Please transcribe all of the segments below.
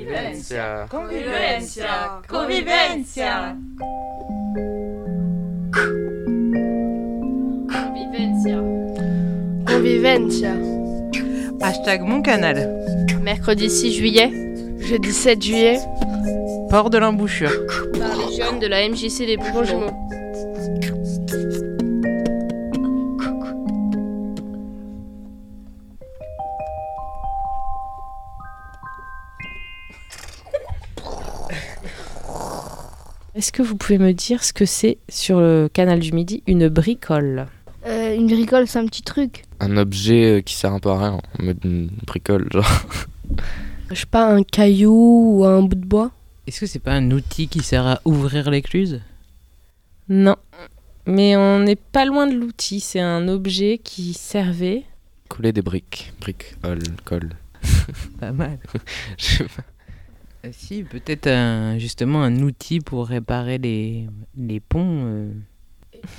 Convivencia. Convivencia. Convivencia. Convivencia. Convivencia. Hashtag mon canal. Mercredi 6 juillet, Jeudi 7 juillet. Port de l'embouchure. par les jeunes de la MJC des Bouches-Jumeaux. Est-ce que vous pouvez me dire ce que c'est sur le canal du Midi une bricole? Euh, une bricole, c'est un petit truc. Un objet euh, qui sert un peu à rien, en mode une bricole, genre. Je sais pas, un caillou ou un bout de bois. Est-ce que c'est pas un outil qui sert à ouvrir l'écluse? Non. Mais on n'est pas loin de l'outil. C'est un objet qui servait. Coller des briques. Briques, ol, colle. Pas mal. Je sais pas. Euh, si, peut-être un- justement un outil pour réparer les, les ponts. euh,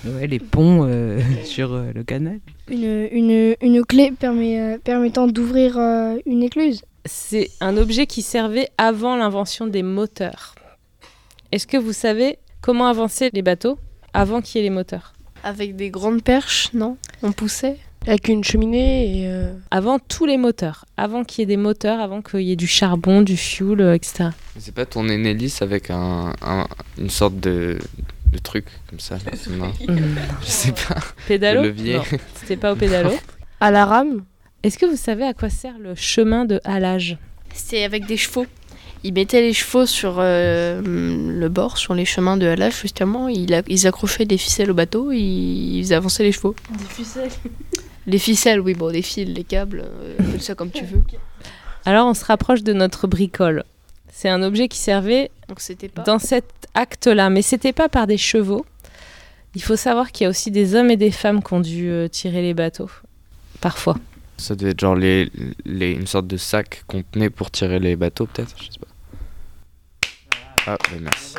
Ouais, les ponts euh, sur euh, le canal. Une, une, une clé permet, euh, permettant d'ouvrir euh, une écluse. C'est un objet qui servait avant l'invention des moteurs. Est-ce que vous savez comment avancer les bateaux avant qu'il y ait les moteurs? Avec des grandes perches, non? On poussait? Avec une cheminée et... euh, Avant tous les moteurs. Avant qu'il y ait des moteurs, avant qu'il y ait du charbon, du fuel, euh, etc. Mais C'est pas tourner une hélice avec un, un- une sorte de, de truc comme ça. Non, je sais pas. Pédalo Le levier. Non, c'était pas au pédalo. à la rame. Est-ce que vous savez à quoi sert le chemin de halage? C'était avec des chevaux. Ils mettaient les chevaux sur euh, le bord, sur les chemins de halage, justement. Ils, accrochaient des ficelles au bateau, ils, ils avançaient les chevaux. Des ficelles. Les ficelles, oui, bon, des fils, les câbles, euh, ça comme tu veux. Alors on se rapproche de notre bricole. C'est un objet qui servait Donc c'était pas. dans cet acte-là, mais c'était pas par des chevaux. Il faut savoir qu'il y a aussi des hommes et des femmes qui ont dû euh, tirer les bateaux, parfois. Ça devait être genre les, les, une sorte de sac qu'on tenait pour tirer les bateaux, peut-être Je sais pas. Ah, bah merci.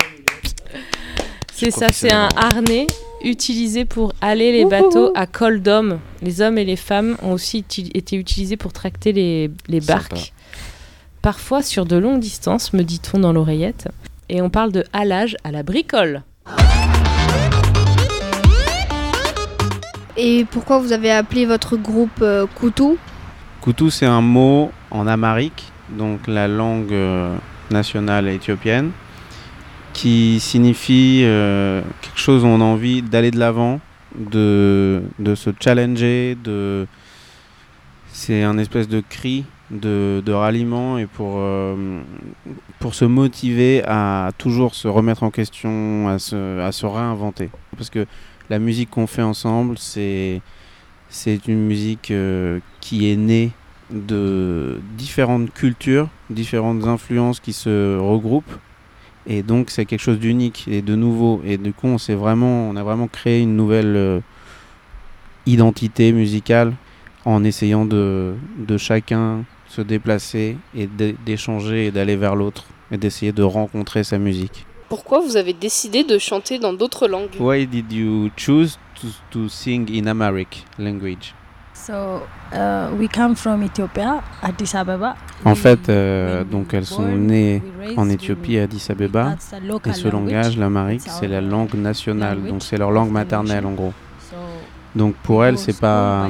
C'est ça, c'est un harnais utilisé pour aller les bateaux à col d'homme. Les hommes et les femmes ont aussi été utilisés pour tracter les, les Sympa. barques. Parfois sur de longues distances, me dit-on dans l'oreillette. Et on parle de halage à la bricole. Et pourquoi vous avez appelé votre groupe euh, Koutou? Koutou, c'est un mot en amharique, donc la langue euh, nationale éthiopienne, qui signifie euh, quelque chose où on a envie d'aller de l'avant, de, de se challenger, de... c'est un espèce de cri de, de ralliement et pour, euh, pour se motiver à toujours se remettre en question, à se, à se réinventer. Parce que la musique qu'on fait ensemble, c'est une musique euh, qui est née de différentes cultures, différentes influences qui se regroupent. Et donc c'est quelque chose d'unique et de nouveau. Et du coup, on, vraiment, on a vraiment créé une nouvelle euh, identité musicale en essayant de, de chacun se déplacer et d'é- d'échanger et d'aller vers l'autre et d'essayer de rencontrer sa musique. Pourquoi vous avez décidé de chanter dans d'autres langues? Why did you choose to, to sing in Amharic language? So uh, we come from Ethiopia, Addis Ababa. En fait, euh, donc elles sont nées en Éthiopie, à Addis Abeba. Et ce langage, l'amharique, c'est la langue nationale, donc c'est leur langue maternelle en gros. So Donc pour elles, c'est pas,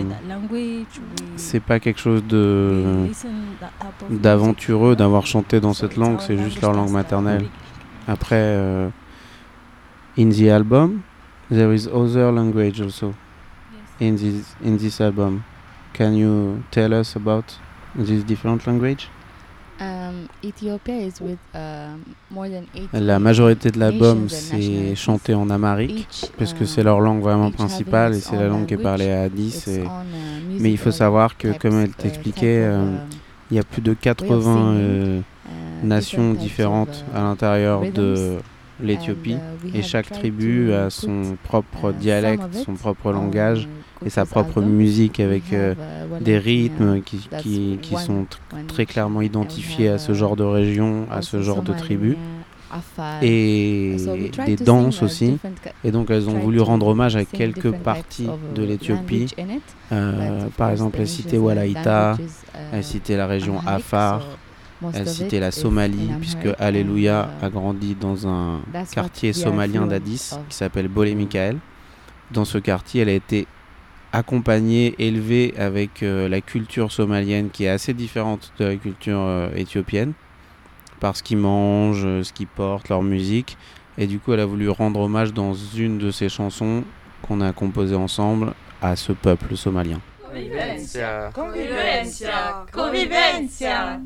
c'est pas quelque chose de d'aventureux d'avoir chanté dans cette langue, c'est juste leur langue maternelle. Après, euh, in the album, there is other language also in this in this album. Can you tell us about this different language? Um, Ethiopia is with um, more than 80 La majorité de l'album, c'est chanté en amharique, Each, parce que um, c'est leur langue vraiment principale et c'est la langue qui est parlée à Addis. Et... uh, Mais il faut savoir que, comme elle uh, t'expliquait, euh, um, il y a plus de 80 singing, euh, uh, nations différentes uh, à l'intérieur de. l'Éthiopie. And, uh, Et chaque tribu a put, son propre uh, dialecte, son propre langage uh, et sa propre musique avec euh, uh, des rythmes uh, qui, qui, sont très clairement identifiés à ce uh, genre de région, à ce genre de tribu, uh, et des danses uh, aussi. Et donc elles ont voulu rendre hommage à quelques parties uh, de l'Éthiopie. Euh, par exemple, citait major Walaïta, uh, elle citait la région Afar, it la Somalie, puisque Alléluia a grandi dans un quartier somalien d'Addis qui s'appelle Bolé Michael. Dans ce quartier, elle a été accompagnée, élevée avec euh, la culture somalienne qui est assez différente de la culture euh, éthiopienne, par ce qu'ils mangent, euh, ce qu'ils portent, leur musique. Et du coup, elle a voulu rendre hommage dans une de ses chansons qu'on a composées ensemble à ce peuple somalien. Convivencia. Convivencia, convivencia.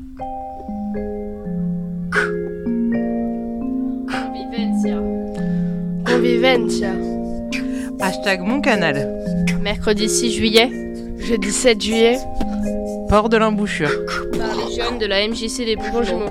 Convivencia. Convivencia. Hashtag mon canal. Mercredi 6 juillet, Jeudi 7 juillet. Port de l'embouchure. par les jeunes de la MJC des Bourgeois.